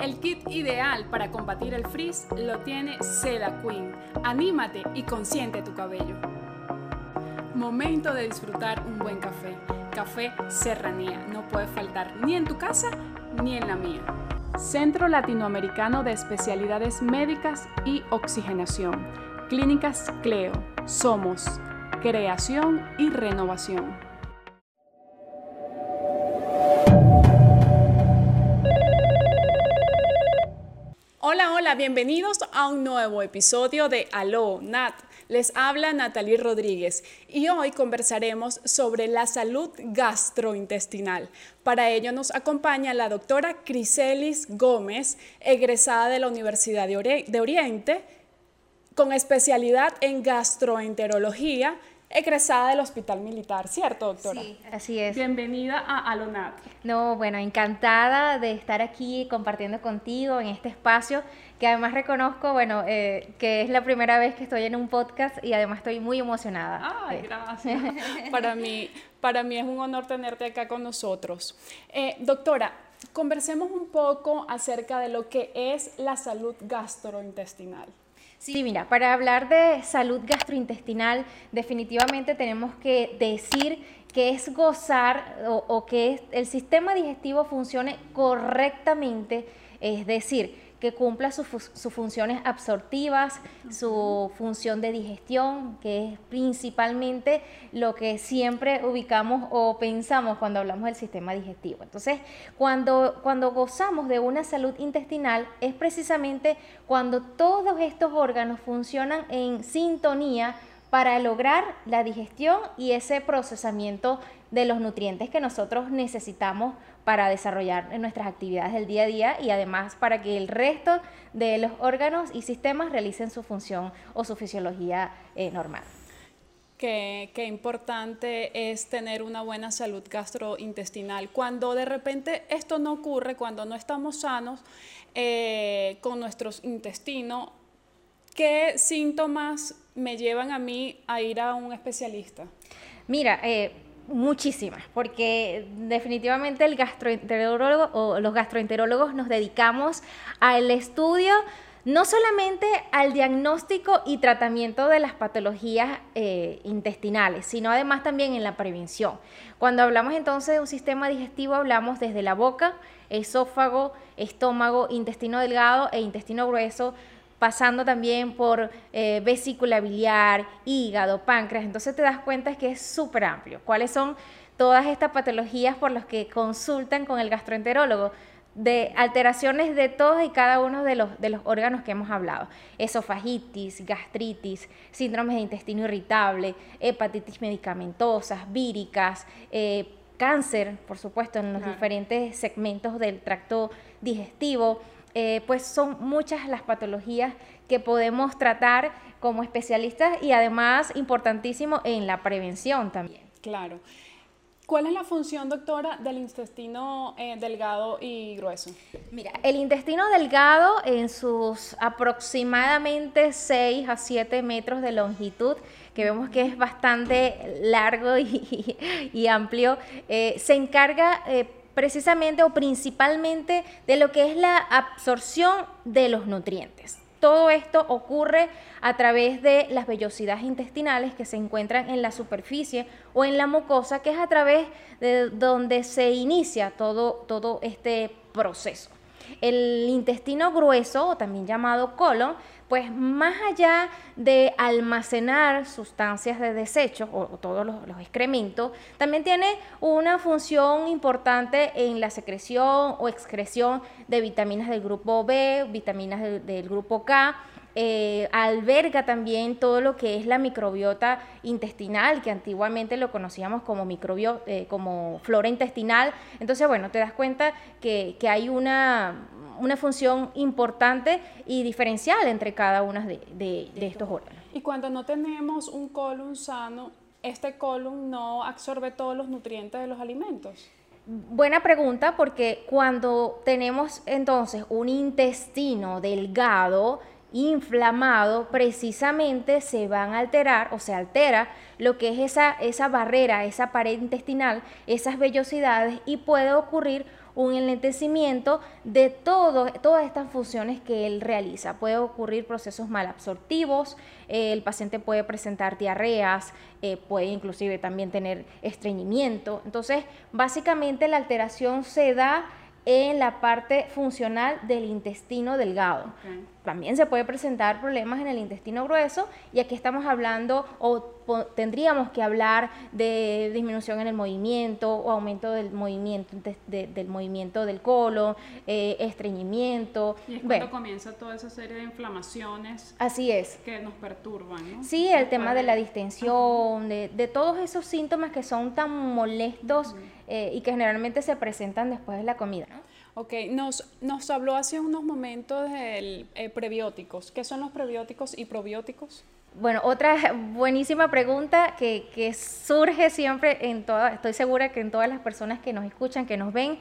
El kit ideal para combatir el frizz lo tiene Seda Queen. Anímate y consiente tu cabello. Momento de disfrutar un buen café. Café Serranía. No puede faltar ni en tu casa ni en la mía. Centro Latinoamericano de Especialidades Médicas y Oxigenación. Clínicas Cleo. Somos creación y renovación. Bienvenidos a un nuevo episodio de Aló, Nat. Les habla Natalie Rodríguez y hoy conversaremos sobre la salud gastrointestinal. Para ello nos acompaña la doctora Criselis Gómez, egresada de la Universidad de Oriente, con especialidad en gastroenterología egresada del Hospital Militar, ¿cierto, doctora? Sí, así es. Bienvenida a Alonat. No, bueno, encantada de estar aquí compartiendo contigo en este espacio, que además reconozco, bueno, eh, que es la primera vez que estoy en un podcast y además estoy muy emocionada. Ay, gracias. para, mí, para mí es un honor tenerte acá con nosotros. Eh, doctora, conversemos un poco acerca de lo que es la salud gastrointestinal. Sí, mira, para hablar de salud gastrointestinal, definitivamente tenemos que decir que es gozar o, que el sistema digestivo funcione correctamente, es decir, que cumpla sus funciones absortivas, su función de digestión, que es principalmente lo que siempre ubicamos o pensamos cuando hablamos del sistema digestivo. Entonces, cuando, cuando gozamos de una salud intestinal es precisamente cuando todos estos órganos funcionan en sintonía para lograr la digestión y ese procesamiento de los nutrientes que nosotros necesitamos para desarrollar nuestras actividades del día a día y además para que el resto de los órganos y sistemas realicen su función o su fisiología eh, normal. Qué, importante es tener una buena salud gastrointestinal. Cuando de repente esto no ocurre, cuando no estamos sanos eh, con nuestros intestinos, ¿qué síntomas me llevan a mí a ir a un especialista? Mira, eh, muchísimas, porque definitivamente el gastroenterólogo o los gastroenterólogos nos dedicamos al estudio no solamente al diagnóstico y tratamiento de las patologías eh, intestinales, sino además también en la prevención. Cuando hablamos entonces de un sistema digestivo, hablamos desde la boca, esófago, estómago, intestino delgado e intestino grueso, pasando también por eh, vesícula biliar, hígado, páncreas. Entonces te das cuenta que es súper amplio. ¿Cuáles son todas estas patologías por las que consultan con el gastroenterólogo? de alteraciones de todos y cada uno de los, de los órganos que hemos hablado. Esofagitis, gastritis, síndromes de intestino irritable, hepatitis medicamentosas, víricas, eh, cáncer, por supuesto, en los diferentes segmentos del tracto digestivo, eh, pues son muchas las patologías que podemos tratar como especialistas y además importantísimo en la prevención también. Claro. ¿Cuál es la función, doctora, del intestino eh, delgado y grueso? Mira, el intestino delgado en sus aproximadamente 6 a 7 metros de longitud, que vemos que es bastante largo y, amplio, eh, se encarga precisamente o principalmente de lo que es la absorción de los nutrientes. Todo esto ocurre a través de las vellosidades intestinales que se encuentran en la superficie o en la mucosa, que es a través de donde se inicia todo, todo este proceso. El intestino grueso, o también llamado colon, pues más allá de almacenar sustancias de desecho o, todos los, excrementos, también tiene una función importante en la secreción o excreción de vitaminas del grupo B, vitaminas del grupo K, eh, alberga también todo lo que es la microbiota intestinal, que antiguamente lo conocíamos como, microbio, eh, como flora intestinal. Entonces, bueno, te das cuenta que, hay una, una, función importante y diferencial entre cada uno de, de, estos órganos. Y cuando no tenemos un colon sano, este colon no absorbe todos los nutrientes de los alimentos. Buena pregunta porque cuando tenemos entonces un intestino delgado, inflamado, precisamente se van a alterar o se altera lo que es esa, esa barrera, esa pared intestinal, esas vellosidades y puede ocurrir un enlentecimiento de todas estas funciones que él realiza. Puede ocurrir procesos malabsortivos, eh, el paciente puede presentar diarreas, eh, puede inclusive también tener estreñimiento. Entonces, básicamente la alteración se da en la parte funcional del intestino delgado. También se puede presentar problemas en el intestino grueso y aquí estamos hablando o tendríamos que hablar de disminución en el movimiento o aumento del movimiento del movimiento del colon, eh, estreñimiento. Y es cuando comienza toda esa serie de inflamaciones. Así es. Que nos perturban, ¿no? Sí, el tema de la distensión, de, todos esos síntomas que son tan molestos. Eh, y que generalmente se presentan después de la comida. ¿no? Ok, nos, nos habló hace unos momentos de eh, prebióticos. ¿Qué son los prebióticos y probióticos? Bueno, otra buenísima pregunta que, que, surge siempre en todas, estoy segura que en todas las personas que nos escuchan, que nos ven,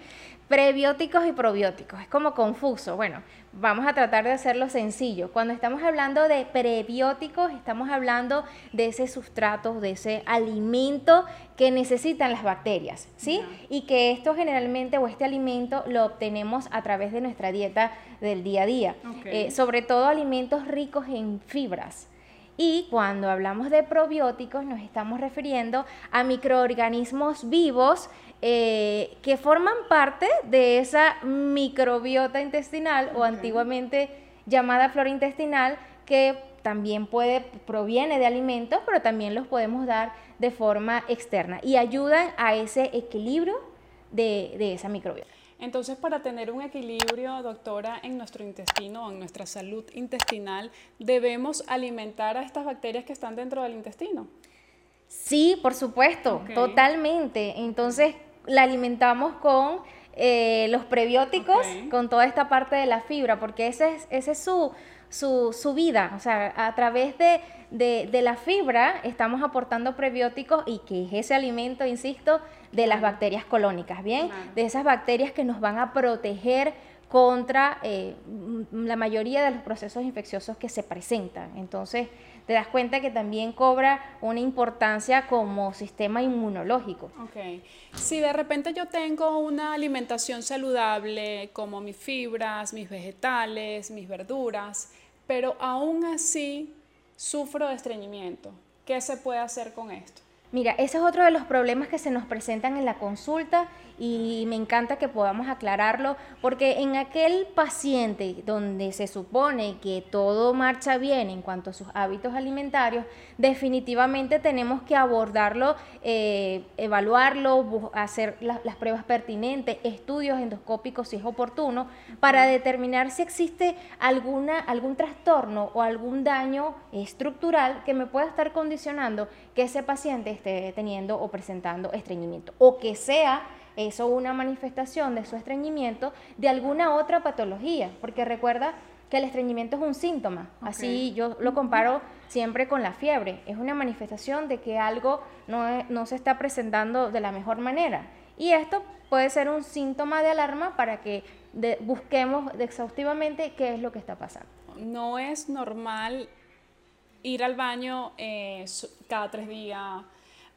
prebióticos y probióticos. Es como confuso. Bueno, vamos a tratar de hacerlo sencillo. Cuando estamos hablando de prebióticos, estamos hablando de ese sustrato, de ese alimento que necesitan las bacterias, ¿sí? Y que esto generalmente o este alimento lo obtenemos a través de nuestra dieta del día a día. Eh, sobre todo alimentos ricos en fibras. Y cuando hablamos de probióticos nos estamos refiriendo a microorganismos vivos eh, que forman parte de esa microbiota intestinal o antiguamente llamada flora intestinal que también puede, proviene de alimentos, pero también los podemos dar de forma externa y ayudan a ese equilibrio de, de esa microbiota. Entonces, para tener un equilibrio, doctora, en nuestro intestino, en nuestra salud intestinal, debemos alimentar a estas bacterias que están dentro del intestino. Sí, por supuesto, totalmente. Entonces, la alimentamos con eh, los prebióticos, con toda esta parte de la fibra, porque ese es, ese es su, su, su, vida. O sea, a través de, de, la fibra estamos aportando prebióticos y que es ese alimento, insisto, de las bacterias colónicas, ¿bien? De esas bacterias que nos van a proteger contra eh, la mayoría de los procesos infecciosos que se presentan. Entonces, te das cuenta que también cobra una importancia como sistema inmunológico. Ok. Si de repente yo tengo una alimentación saludable, como mis fibras, mis vegetales, mis verduras, pero aún así sufro de estreñimiento, ¿qué se puede hacer con esto? Mira, ese es otro de los problemas que se nos presentan en la consulta y me encanta que podamos aclararlo porque en aquel paciente donde se supone que todo marcha bien en cuanto a sus hábitos alimentarios, definitivamente tenemos que abordarlo, eh, evaluarlo, hacer las pruebas pertinentes, estudios endoscópicos si es oportuno, para determinar si existe alguna, algún trastorno o algún daño estructural que me pueda estar condicionando que ese paciente esté teniendo o presentando estreñimiento o que sea eso una manifestación de su estreñimiento de alguna otra patología, porque recuerda que el estreñimiento es un síntoma, así yo lo comparo siempre con la fiebre, es una manifestación de que algo no, se está presentando de la mejor manera. Y esto puede ser un síntoma de alarma para que busquemos exhaustivamente qué es lo que está pasando. No es normal ir al baño eh, cada tres días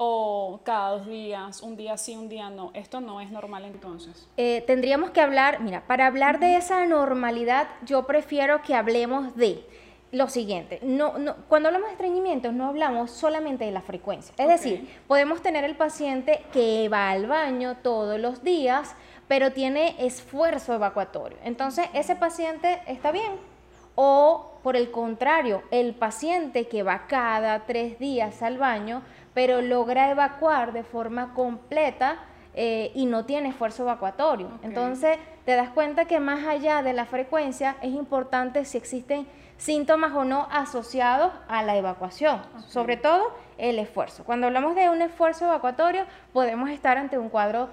o cada dos días, un día sí, un día no. Esto no es normal entonces. Eh, tendríamos que hablar, mira, para hablar de esa normalidad, yo prefiero que hablemos de lo siguiente, no, no, cuando hablamos de estreñimiento no hablamos solamente de la frecuencia, es decir, podemos tener el paciente que va al baño todos los días, pero tiene esfuerzo evacuatorio. Entonces, ese paciente está bien. O por el contrario, el paciente que va cada tres días al baño, pero logra evacuar de forma completa eh, y no tiene esfuerzo evacuatorio. Entonces, te das cuenta que más allá de la frecuencia, es importante si existen síntomas o no asociados a la evacuación, sobre todo el esfuerzo. Cuando hablamos de un esfuerzo evacuatorio, podemos estar ante un cuadro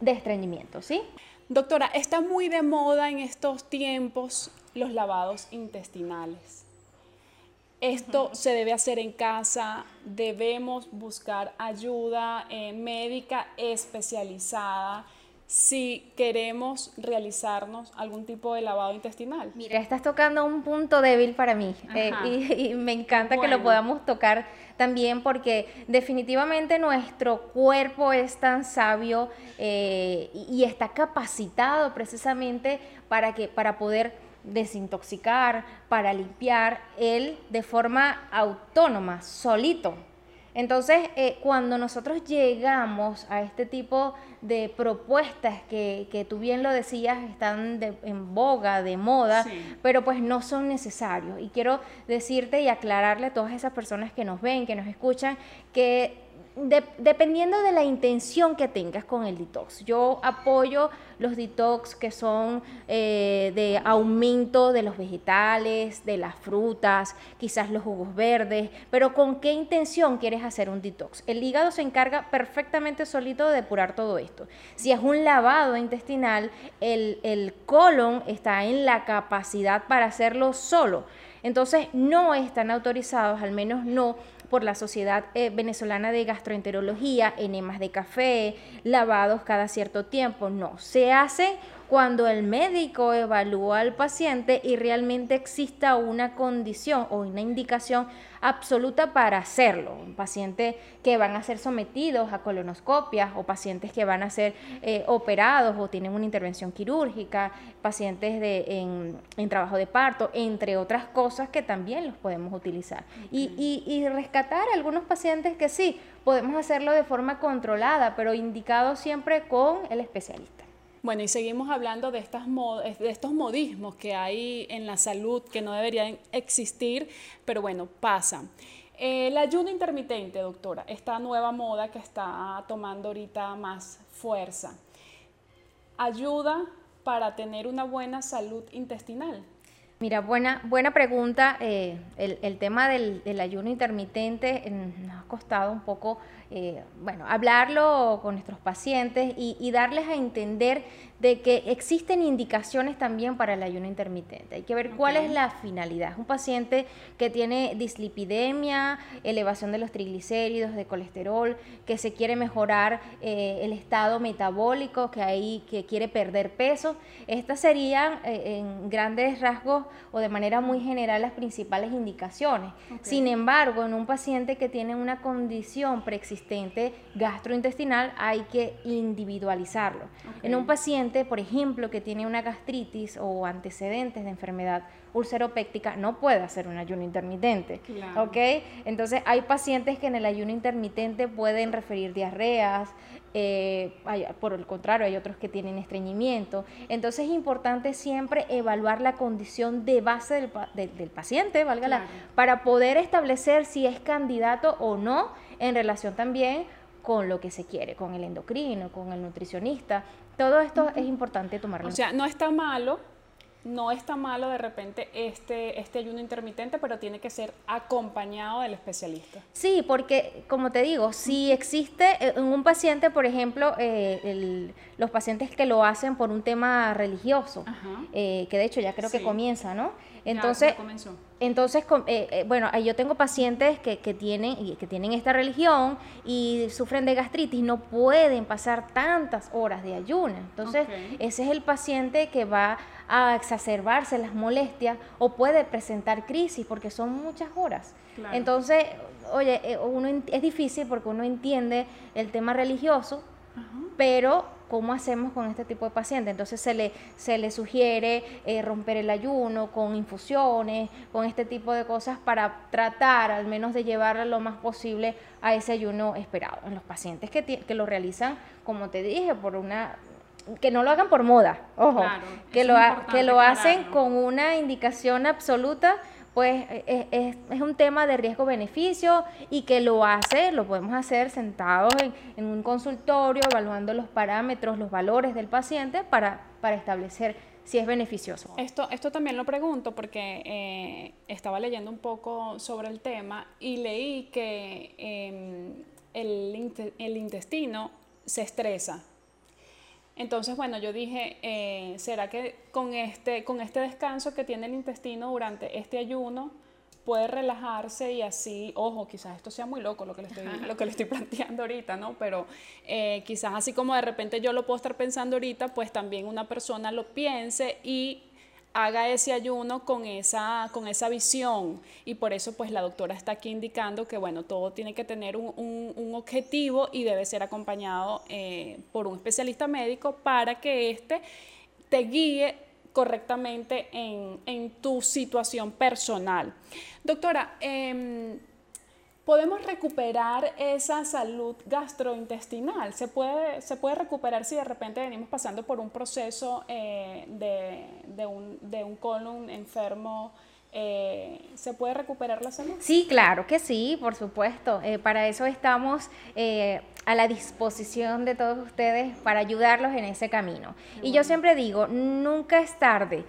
de estreñimiento, ¿sí? Doctora, está muy de moda en estos tiempos los lavados intestinales. Esto se debe hacer en casa, debemos buscar ayuda eh, médica especializada. si queremos realizarnos algún tipo de lavado intestinal? Mira, estás tocando un punto débil para mí eh, y, me encanta que lo podamos tocar también porque definitivamente nuestro cuerpo es tan sabio eh, y, está capacitado precisamente para, que, para poder desintoxicar, para limpiar él de forma autónoma, solito. Entonces, eh, cuando nosotros llegamos a este tipo de propuestas que, que tú bien lo decías, están en boga, de moda, pero pues no son necesarios. Y quiero decirte y aclararle a todas esas personas que nos ven, que nos escuchan, que dependiendo de la intención que tengas con el detox. Yo apoyo los detox que son eh, de aumento de los vegetales, de las frutas, quizás los jugos verdes, pero ¿con qué intención quieres hacer un detox? El hígado se encarga perfectamente solito de depurar todo esto. Si es un lavado intestinal, el, el colon está en la capacidad para hacerlo solo. Entonces no están autorizados, al menos no por la Sociedad eh, Venezolana de Gastroenterología, enemas de café, lavados cada cierto tiempo. No, se hace cuando el médico evalúa al paciente y realmente exista una condición o una indicación absoluta para hacerlo. Pacientes que van a ser sometidos a colonoscopias o pacientes que van a ser eh, operados o tienen una intervención quirúrgica, pacientes de, en, trabajo de parto, entre otras cosas que también los podemos utilizar. Y, y rescatar a algunos pacientes que sí, podemos hacerlo de forma controlada, pero indicado siempre con el especialista. Bueno, y seguimos hablando de, estas de estos modismos que hay en la salud que no deberían existir, pero bueno, pasan. El ayuno intermitente, doctora, esta nueva moda que está tomando ahorita más fuerza, ¿ayuda para tener una buena salud intestinal? Mira, buena, buena pregunta. Eh, el, tema del, ayuno intermitente nos ha costado un poco, eh, bueno, hablarlo con nuestros pacientes y, y, darles a entender de que existen indicaciones también para el ayuno intermitente. Hay que ver cuál es la finalidad. Un paciente que tiene dislipidemia, elevación de los triglicéridos, de colesterol, que se quiere mejorar eh, el estado metabólico, que, hay, que quiere perder peso. Estas serían eh, en grandes rasgos o de manera muy general las principales indicaciones. Sin embargo, en un paciente que tiene una condición preexistente gastrointestinal hay que individualizarlo. En un paciente por ejemplo, que tiene una gastritis o antecedentes de enfermedad ulceropéctica, no puede hacer un ayuno intermitente. ¿Ok? Entonces, hay pacientes que en el ayuno intermitente pueden referir diarreas, eh, por el contrario, hay otros que tienen estreñimiento. Entonces, es importante siempre evaluar la condición de base del, paciente, válgala, para poder establecer si es candidato o no en relación también con lo que se quiere, con el endocrino, con el nutricionista. Todo esto es importante tomarlo. O sea, no está malo, no está malo de repente este, este ayuno intermitente, pero tiene que ser acompañado del especialista. Sí, porque como te digo, si existe eh, en un paciente, por ejemplo, eh, los pacientes que lo hacen por un tema religioso, eh, que de hecho ya creo que comienza, ¿no? Entonces, entonces eh, eh, bueno, yo tengo pacientes que, que, tienen, que tienen esta religión y sufren de gastritis, no pueden pasar tantas horas de ayuno. Entonces, ese es el paciente que va a exacerbarse las molestias o puede presentar crisis porque son muchas horas. Entonces, oye, eh, uno es difícil porque uno entiende el tema religioso, pero ¿cómo hacemos con este tipo de pacientes? Entonces se le, se le sugiere eh, romper el ayuno con infusiones, con este tipo de cosas para tratar al menos de llevar lo más posible a ese ayuno esperado. En los pacientes que, que lo realizan, como te dije, por una que no lo hagan por moda, ojo, que, lo, que lo hacen con una indicación absoluta pues e, e, es, un tema de riesgo-beneficio y que lo hace, lo podemos hacer sentados en, un consultorio, evaluando los parámetros, los valores del paciente para, para establecer si es beneficioso. Esto, esto también lo pregunto porque eh, estaba leyendo un poco sobre el tema y leí que em, el, el intestino se estresa entonces, bueno, yo dije, eh, ¿será que con este, con este descanso que tiene el intestino durante este ayuno puede relajarse y así, ojo, quizás esto sea muy loco lo que le estoy, lo que le estoy planteando ahorita, ¿no? Pero eh, quizás así como de repente yo lo puedo estar pensando ahorita, pues también una persona lo piense y haga ese ayuno con esa, con esa visión. Y por eso pues la doctora está aquí indicando que bueno, todo tiene que tener un, un, objetivo y debe ser acompañado eh, por un especialista médico para que éste te guíe correctamente en, en tu situación personal. Doctora, eh, podemos recuperar esa salud gastrointestinal. Se puede, se puede recuperar si de repente venimos pasando por un proceso eh, de, de, un, de un colon enfermo eh, ¿se puede recuperar la salud? Sí, claro que sí, por supuesto. Eh, para eso estamos eh, a la disposición de todos ustedes para ayudarlos en ese camino. Y yo siempre digo, nunca es tarde.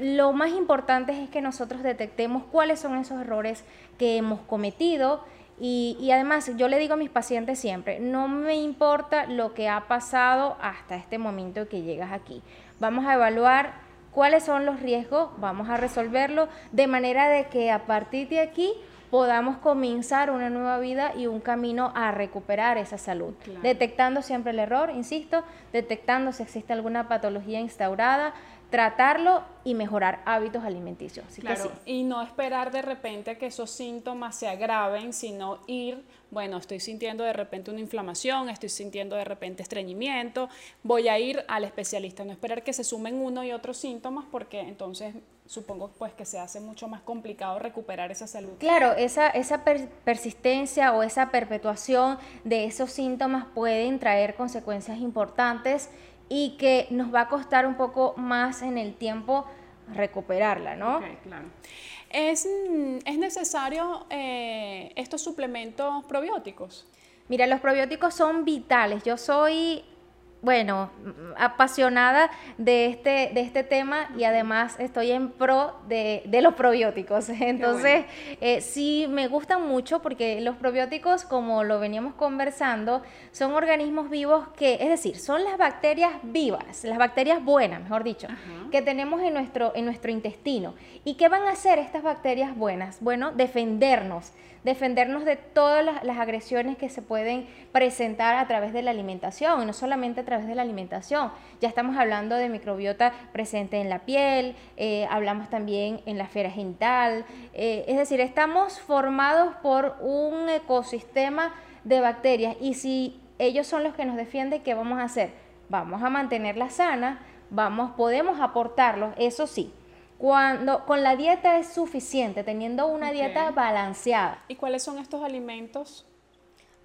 lo más importante es que nosotros detectemos cuáles son esos errores que hemos cometido. Y, y además, yo le digo a mis pacientes siempre, no me importa lo que ha pasado hasta este momento que llegas aquí. Vamos a evaluar cuáles son los riesgos, vamos a resolverlo de manera de que a partir de aquí podamos comenzar una nueva vida y un camino a recuperar esa salud. Detectando siempre el error, insisto, detectando si existe alguna patología instaurada, tratarlo y mejorar hábitos alimenticios. claro, y no esperar de repente que esos síntomas se agraven, sino ir, bueno, estoy sintiendo de repente una inflamación, estoy sintiendo de repente estreñimiento, voy a ir al especialista, no esperar que se sumen uno y otros síntomas porque entonces supongo pues que se hace mucho más complicado recuperar esa salud. Claro, esa, esa persistencia o esa perpetuación de esos síntomas pueden traer consecuencias importantes y que nos va a costar un poco más en el tiempo recuperarla, ¿no? claro. ¿Es, es necesario eh, estos suplementos probióticos? Mira, los probióticos son vitales. Yo soy bueno, apasionada de este, de este tema y además estoy en pro de, los probióticos. Entonces, eh, sí me gustan mucho porque los probióticos, como lo veníamos conversando, son organismos vivos que, es decir, son las bacterias vivas, las bacterias buenas, mejor dicho, que tenemos en nuestro, en nuestro intestino. ¿Y qué van a hacer estas bacterias buenas? Bueno, defendernos defendernos de todas las, agresiones que se pueden presentar a través de la alimentación, y no solamente a través de la alimentación. Ya estamos hablando de microbiota presente en la piel, eh, hablamos también en la esfera genital, eh, es decir, estamos formados por un ecosistema de bacterias y si ellos son los que nos defienden, ¿qué vamos a hacer? Vamos a mantenerla sana, vamos, podemos aportarlos, eso sí, cuando con la dieta es suficiente, teniendo una dieta balanceada. ¿Y cuáles son estos alimentos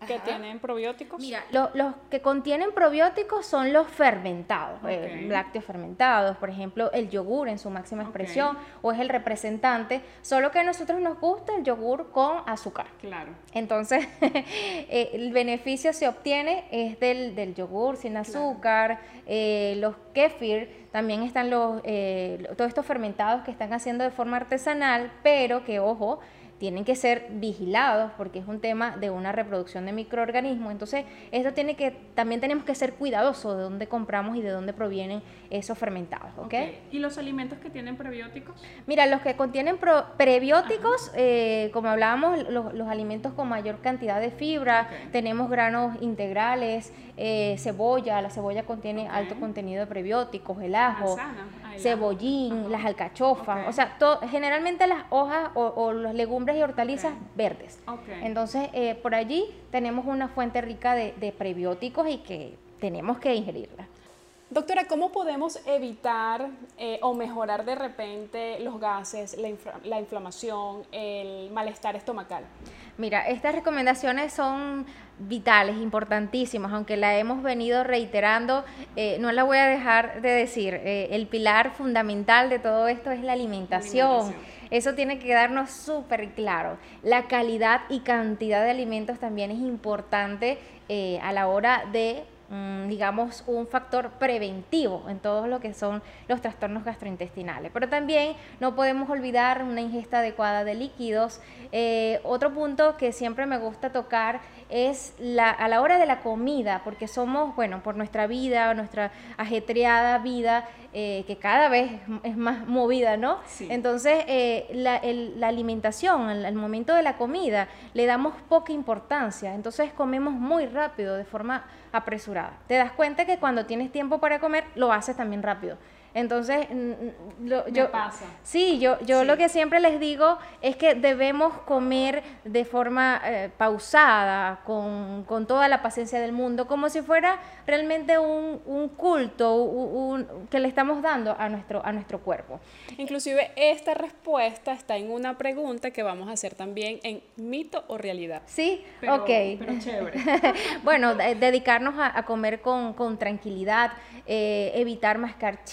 que tienen probióticos? Mira, los que contienen probióticos son los fermentados, eh, lácteos fermentados, por ejemplo, el yogur en su máxima expresión, o es el representante, solo que a nosotros nos gusta el yogur con azúcar. Claro. Entonces, eh, el beneficio se obtiene es del, del yogur sin azúcar, eh, los kefir, también están los, todos estos fermentados que están haciendo de forma artesanal, pero que, ojo, tienen que ser vigilados porque es un tema de una reproducción de microorganismos. Entonces, esto tiene que, también tenemos que ser cuidadosos de dónde compramos y de dónde provienen esos fermentados. ¿Y los alimentos que tienen prebióticos? Mira, los que contienen prebióticos, eh, como hablábamos, los, alimentos con mayor cantidad de fibra, tenemos granos integrales, eh, cebolla, la cebolla contiene alto contenido de prebióticos, el ajo, cebollín, las alcachofas, o sea, generalmente las hojas o, o los legumbres y hortalizas verdes. Entonces, eh, por allí tenemos una fuente rica de, prebióticos y que tenemos que ingerirla. Doctora, ¿cómo podemos evitar eh, o mejorar de repente los gases, la, inflamación, el malestar estomacal? Mira, estas recomendaciones son vitales, importantísimas, aunque la hemos venido reiterando, eh, no la voy a dejar de decir. el pilar fundamental de todo esto es la alimentación. Eso tiene que quedarnos súper claro. La calidad y cantidad de alimentos también es importante eh, a la hora de digamos, un factor preventivo en todo lo que son los trastornos gastrointestinales. Pero también no podemos olvidar una ingesta adecuada de líquidos. Eh, otro punto que siempre me gusta tocar es la, a la hora de la comida, porque somos, bueno, por nuestra vida, nuestra ajetreada vida, eh, que cada vez es más movida, ¿no? Entonces, eh, la, alimentación, al momento de la comida, le damos poca importancia, entonces comemos muy rápido, de forma apresurada. Te das cuenta que cuando tienes tiempo para comer, lo haces también rápido. Entonces, yo, pasa. Sí, yo, yo lo que siempre les digo es que debemos comer de forma eh, pausada, con, toda la paciencia del mundo, como si fuera realmente un, culto un, que le estamos dando a nuestro, a nuestro cuerpo. Inclusive esta respuesta está en una pregunta que vamos a hacer también en mito o realidad. Sí, ok. Pero chévere. bueno, dedicarnos a, comer con, tranquilidad, eh, evitar mascar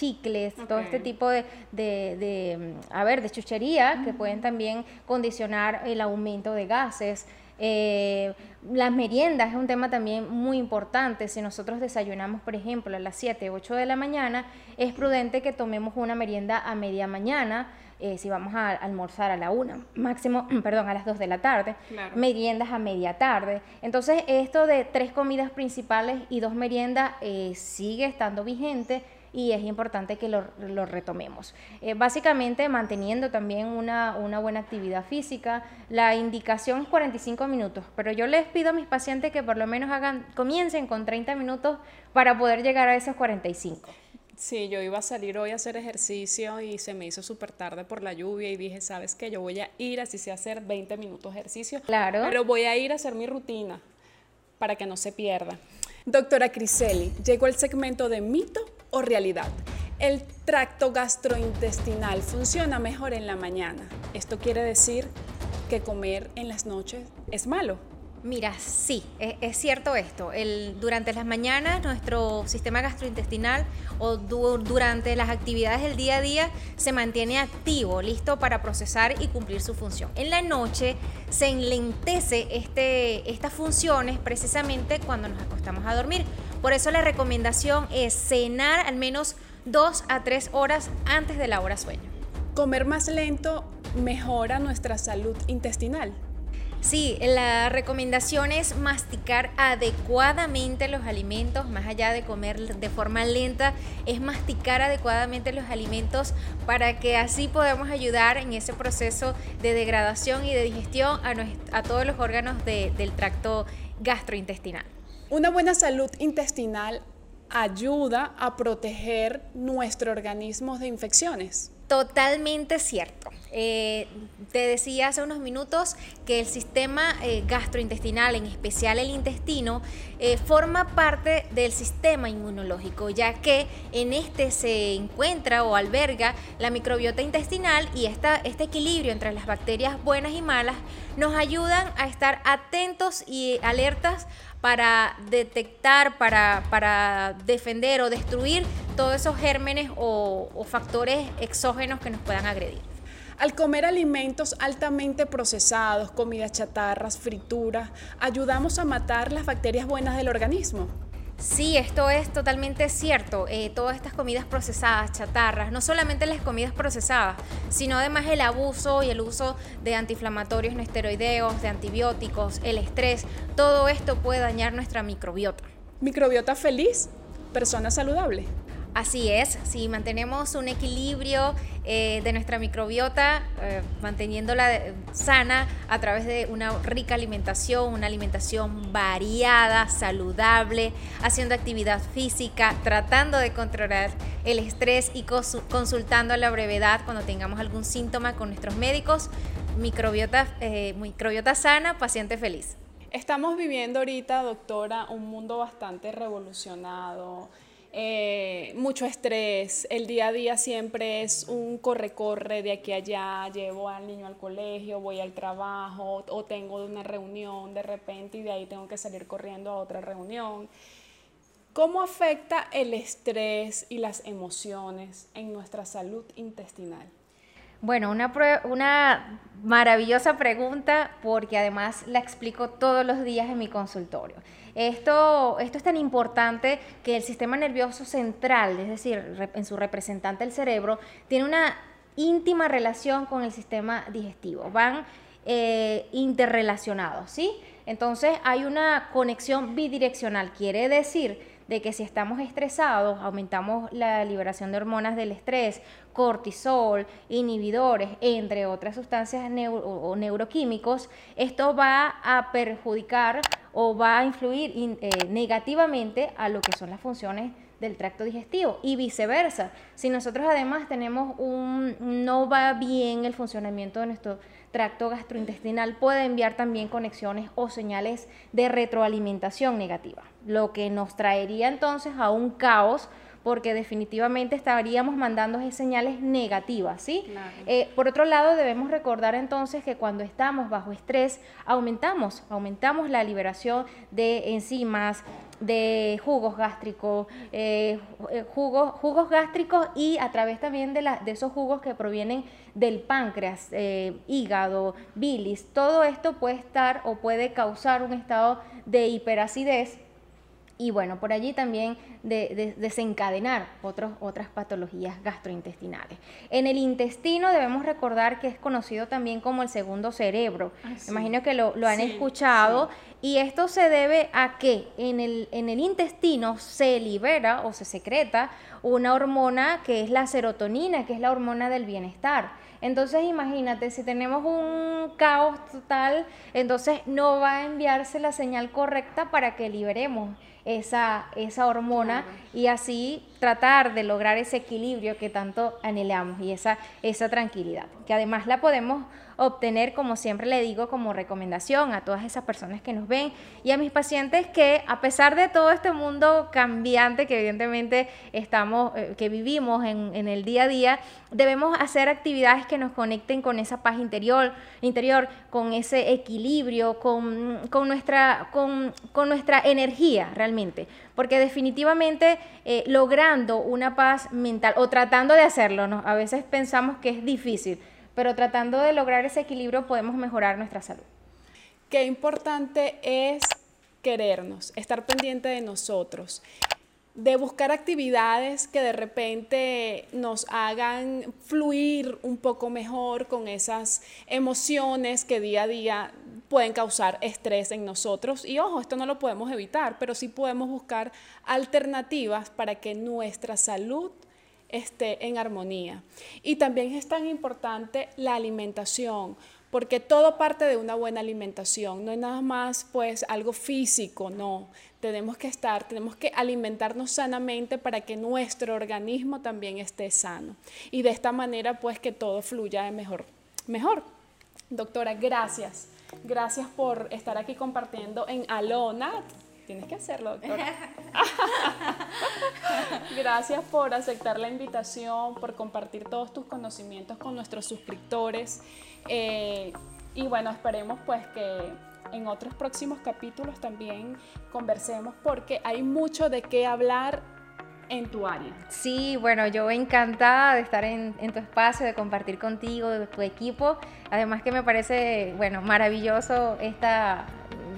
todo este tipo de, de, a ver, de chuchería que pueden también condicionar el aumento de gases. Eh, las meriendas es un tema también muy importante. Si nosotros desayunamos, por ejemplo, a las 7, 8 de la mañana, es prudente que tomemos una merienda a media mañana. Eh, si vamos a almorzar a la 1, máximo, perdón, a las 2 de la tarde, meriendas a media tarde. Entonces, esto de tres comidas principales y dos meriendas eh, sigue estando vigente y es importante que lo, retomemos. Eh, básicamente manteniendo también una, buena actividad física. La indicación es 45 minutos, pero yo les pido a mis pacientes que por lo menos hagan, comiencen con 30 minutos para poder llegar a esos 45. Sí, yo iba a salir hoy a hacer ejercicio y se me hizo súper tarde por la lluvia y dije, ¿sabes qué? Yo voy a ir así sea hacer 20 minutos de ejercicio. Claro. Pero voy a ir a hacer mi rutina para que no se pierda. Doctora Criseli, llegó el segmento de mito realidad. El tracto gastrointestinal funciona mejor en la mañana. Esto quiere decir que comer en las noches es malo. Mira, sí, es, cierto esto. El, durante las mañanas nuestro sistema gastrointestinal o durante las actividades del día a día se mantiene activo, listo para procesar y cumplir su función. En la noche se enlentece este, estas funciones precisamente cuando nos acostamos a dormir. Por eso la recomendación es cenar al menos dos a tres horas antes de la hora sueño. Comer más lento mejora nuestra salud intestinal. Sí, la recomendación es masticar adecuadamente los alimentos, más allá de comer de forma lenta, es masticar adecuadamente los alimentos para que así podamos ayudar en ese proceso de degradación y de digestión a, todos los órganos del tracto gastrointestinal. Una buena salud intestinal ayuda a proteger nuestro organismo de infecciones. Totalmente cierto. Eh, te decía hace unos minutos que el sistema eh, gastrointestinal, en especial el intestino, eh, forma parte del sistema inmunológico, ya que en este se encuentra o alberga la microbiota intestinal y esta, este equilibrio entre las bacterias buenas y malas nos ayudan a estar atentos y alertas para detectar, para, para defender o destruir todos esos gérmenes o, o factores exógenos que nos puedan agredir. Al comer alimentos altamente procesados, comidas chatarras, frituras, ayudamos a matar las bacterias buenas del organismo. Sí, esto es totalmente cierto. Eh, todas estas comidas procesadas, chatarras, no solamente las comidas procesadas, sino además el abuso y el uso de antiinflamatorios no esteroideos, de antibióticos, el estrés, todo esto puede dañar nuestra microbiota. Microbiota feliz, persona saludable. Así es, si mantenemos un equilibrio eh, de nuestra microbiota, eh, manteniéndola sana a través de una rica alimentación, una alimentación variada, saludable, haciendo actividad física, tratando de controlar el estrés y consultando a la brevedad cuando tengamos algún síntoma con nuestros médicos, microbiota, eh, microbiota sana, paciente feliz. Estamos viviendo ahorita, doctora, un mundo bastante revolucionado eh, mucho estrés, el día a día siempre es un corre-corre de aquí a allá, llevo al niño al colegio, voy al trabajo o tengo una reunión de repente y de ahí tengo que salir corriendo a otra reunión. ¿Cómo afecta el estrés y las emociones en nuestra salud intestinal? Bueno, una, una maravillosa pregunta porque además la explico todos los días en mi consultorio. Esto, esto es tan importante que el sistema nervioso central, es decir, en su representante el cerebro, tiene una íntima relación con el sistema digestivo. Van eh, interrelacionados, ¿sí? Entonces hay una conexión bidireccional, quiere decir de que si estamos estresados, aumentamos la liberación de hormonas del estrés, cortisol, inhibidores, entre otras sustancias o neuroquímicos, esto va a perjudicar o va a influir eh, negativamente a lo que son las funciones del tracto digestivo y viceversa. Si nosotros además tenemos un no va bien el funcionamiento de nuestro tracto gastrointestinal, puede enviar también conexiones o señales de retroalimentación negativa, lo que nos traería entonces a un caos porque definitivamente estaríamos mandando señales negativas, ¿sí? Eh, por otro lado, debemos recordar entonces que cuando estamos bajo estrés, aumentamos, aumentamos la liberación de enzimas, de jugos gástricos, eh, eh, jugos, jugos gástricos y a través también de, la, de esos jugos que provienen del páncreas, hígado, bilis, todo esto puede estar o puede causar un estado de hiperacidez y bueno, por allí también de, desencadenar otros, otras patologías gastrointestinales. En el intestino debemos recordar que es conocido también como el segundo cerebro. Ah, Imagino que lo, han escuchado. Y esto se debe a que en el, en el intestino se libera o se secreta una hormona que es la serotonina, que es la hormona del bienestar. Entonces imagínate, si tenemos un caos total, entonces no va a enviarse la señal correcta para que liberemos esa, esa hormona y así tratar de lograr ese equilibrio que tanto anhelamos y esa, esa tranquilidad, que además la podemos obtener, como siempre le digo, como recomendación a todas esas personas que nos ven y a mis pacientes que a pesar de todo este mundo cambiante que evidentemente estamos, eh, que vivimos en, el día a día, debemos hacer actividades que nos conecten con esa paz interior, interior con ese equilibrio, con, con nuestra, con, con nuestra energía realmente porque definitivamente eh, logrando una paz mental o tratando de hacerlo, ¿no? a veces pensamos que es difícil, pero tratando de lograr ese equilibrio podemos mejorar nuestra salud. Qué importante es querernos, estar pendiente de nosotros de buscar actividades que de repente nos hagan fluir un poco mejor con esas emociones que día a día pueden causar estrés en nosotros. Y ojo, esto no lo podemos evitar, pero sí podemos buscar alternativas para que nuestra salud esté en armonía. Y también es tan importante la alimentación porque todo parte de una buena alimentación, no es nada más pues algo físico, no, tenemos que estar, tenemos que alimentarnos sanamente para que nuestro organismo también esté sano y de esta manera pues que todo fluya de mejor, mejor. Doctora, gracias, gracias por estar aquí compartiendo en Alona. Tienes que hacerlo. Gracias por aceptar la invitación, por compartir todos tus conocimientos con nuestros suscriptores. Eh, y bueno, esperemos pues que en otros próximos capítulos también conversemos porque hay mucho de qué hablar en tu área. Sí, bueno, yo encantada de estar en, en, tu espacio, de compartir contigo, de tu equipo. Además que me parece, bueno, maravilloso esta,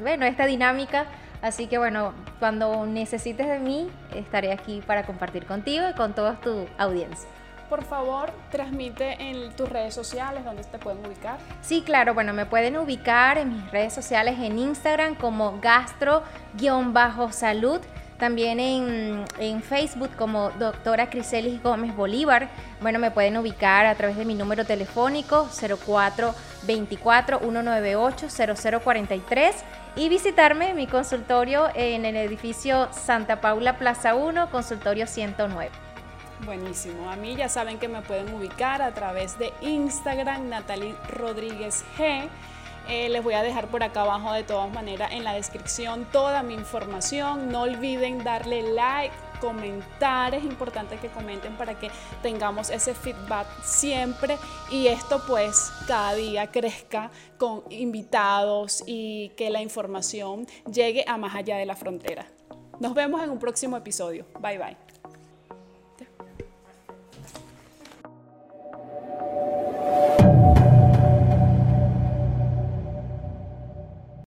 bueno, esta dinámica Así que bueno, cuando necesites de mí, estaré aquí para compartir contigo y con toda tu audiencia. Por favor, transmite en tus redes sociales donde te pueden ubicar. Sí, claro, bueno, me pueden ubicar en mis redes sociales en Instagram como gastro-salud también en, Facebook como doctora Criselis Gómez Bolívar. Bueno, me pueden ubicar a través de mi número telefónico 0424-198-0043 y visitarme en mi consultorio en el edificio Santa Paula Plaza 1, consultorio 109. Buenísimo. A mí ya saben que me pueden ubicar a través de Instagram, Natalie Rodríguez G. Eh, les voy a dejar por acá abajo de todas maneras en la descripción toda mi información. No olviden darle like, comentar, es importante que comenten para que tengamos ese feedback siempre y esto pues cada día crezca con invitados y que la información llegue a más allá de la frontera. Nos vemos en un próximo episodio. Bye bye.